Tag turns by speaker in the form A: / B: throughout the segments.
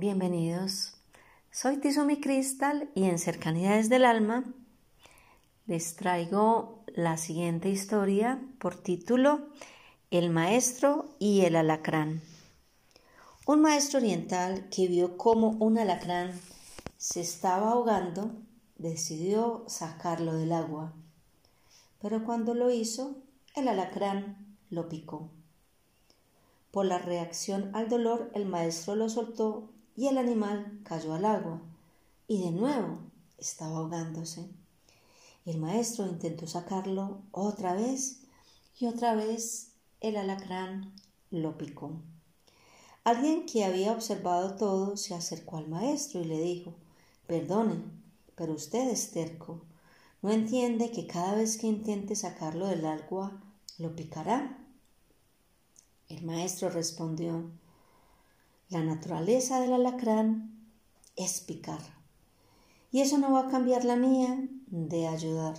A: Bienvenidos. Soy Tizumi Crystal y en Cercanidades del Alma les traigo la siguiente historia por título El maestro y el alacrán. Un maestro oriental que vio cómo un alacrán se estaba ahogando decidió sacarlo del agua. Pero cuando lo hizo, el alacrán lo picó. Por la reacción al dolor, el maestro lo soltó y el animal cayó al agua y de nuevo estaba ahogándose. El maestro intentó sacarlo otra vez y otra vez el alacrán lo picó. Alguien que había observado todo se acercó al maestro y le dijo Perdone, pero usted es terco. ¿No entiende que cada vez que intente sacarlo del agua lo picará? El maestro respondió la naturaleza del alacrán es picar. Y eso no va a cambiar la mía de ayudar.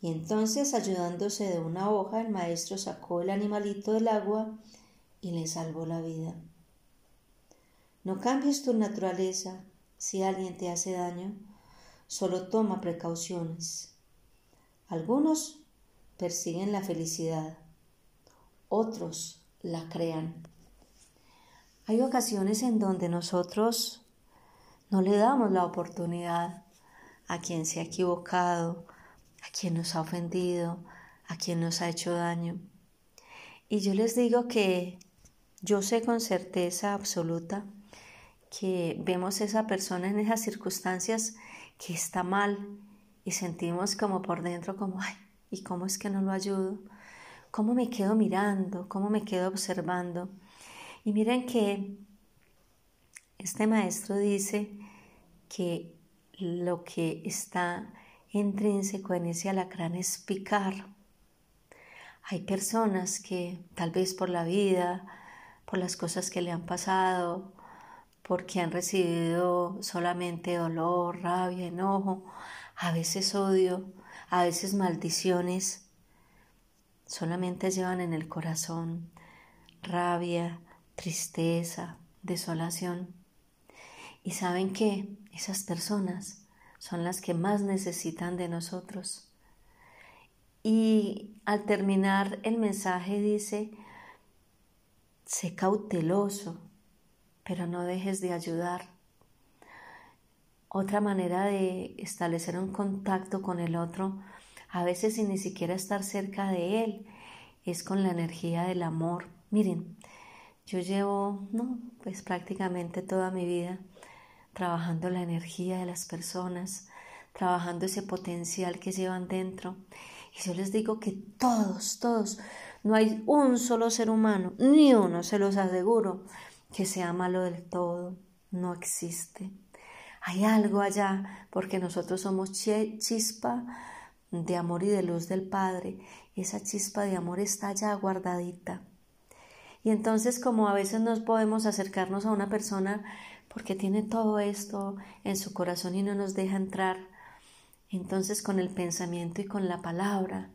A: Y entonces, ayudándose de una hoja, el maestro sacó el animalito del agua y le salvó la vida. No cambies tu naturaleza si alguien te hace daño, solo toma precauciones. Algunos persiguen la felicidad, otros la crean. Hay ocasiones en donde nosotros no le damos la oportunidad a quien se ha equivocado, a quien nos ha ofendido, a quien nos ha hecho daño. Y yo les digo que yo sé con certeza absoluta que vemos a esa persona en esas circunstancias que está mal y sentimos como por dentro como, ay, ¿y cómo es que no lo ayudo? ¿Cómo me quedo mirando? ¿Cómo me quedo observando? Y miren que este maestro dice que lo que está intrínseco en ese alacrán es picar. Hay personas que tal vez por la vida, por las cosas que le han pasado, porque han recibido solamente dolor, rabia, enojo, a veces odio, a veces maldiciones, solamente llevan en el corazón rabia, tristeza, desolación. Y saben que esas personas son las que más necesitan de nosotros. Y al terminar el mensaje dice, sé cauteloso, pero no dejes de ayudar. Otra manera de establecer un contacto con el otro, a veces sin ni siquiera estar cerca de él, es con la energía del amor. Miren, yo llevo, no, pues prácticamente toda mi vida trabajando la energía de las personas, trabajando ese potencial que llevan dentro. Y yo les digo que todos, todos, no hay un solo ser humano, ni uno, se los aseguro, que sea malo del todo. No existe. Hay algo allá, porque nosotros somos chispa de amor y de luz del Padre. Y esa chispa de amor está allá guardadita. Y entonces como a veces no podemos acercarnos a una persona porque tiene todo esto en su corazón y no nos deja entrar, entonces con el pensamiento y con la palabra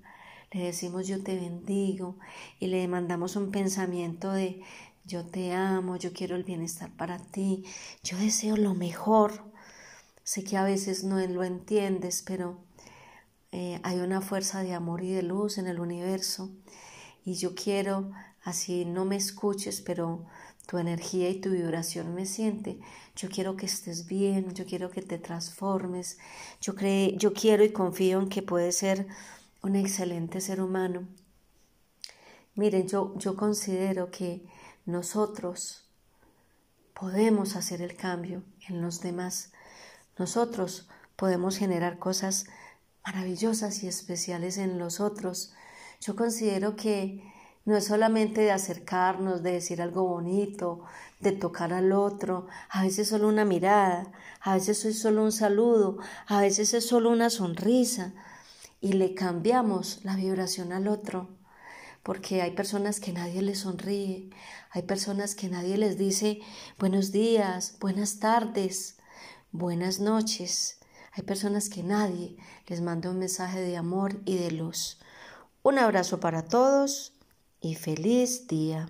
A: le decimos yo te bendigo y le mandamos un pensamiento de yo te amo, yo quiero el bienestar para ti, yo deseo lo mejor. Sé que a veces no lo entiendes, pero eh, hay una fuerza de amor y de luz en el universo y yo quiero así no me escuches, pero tu energía y tu vibración me siente. Yo quiero que estés bien, yo quiero que te transformes, yo, yo quiero y confío en que puedes ser un excelente ser humano. Miren, yo, yo considero que nosotros podemos hacer el cambio en los demás. Nosotros podemos generar cosas maravillosas y especiales en los otros. Yo considero que No es solamente de acercarnos, de decir algo bonito, de tocar al otro, a veces solo una mirada, a veces es solo un saludo, a veces es solo una sonrisa y le cambiamos la vibración al otro. Porque hay personas que nadie les sonríe, hay personas que nadie les dice buenos días, buenas tardes, buenas noches. Hay personas que nadie les manda un mensaje de amor y de luz. Un abrazo para todos y feliz día.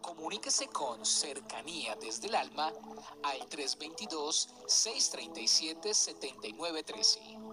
B: Comuníquese con Cercanía desde el Alma al 322-637-7913.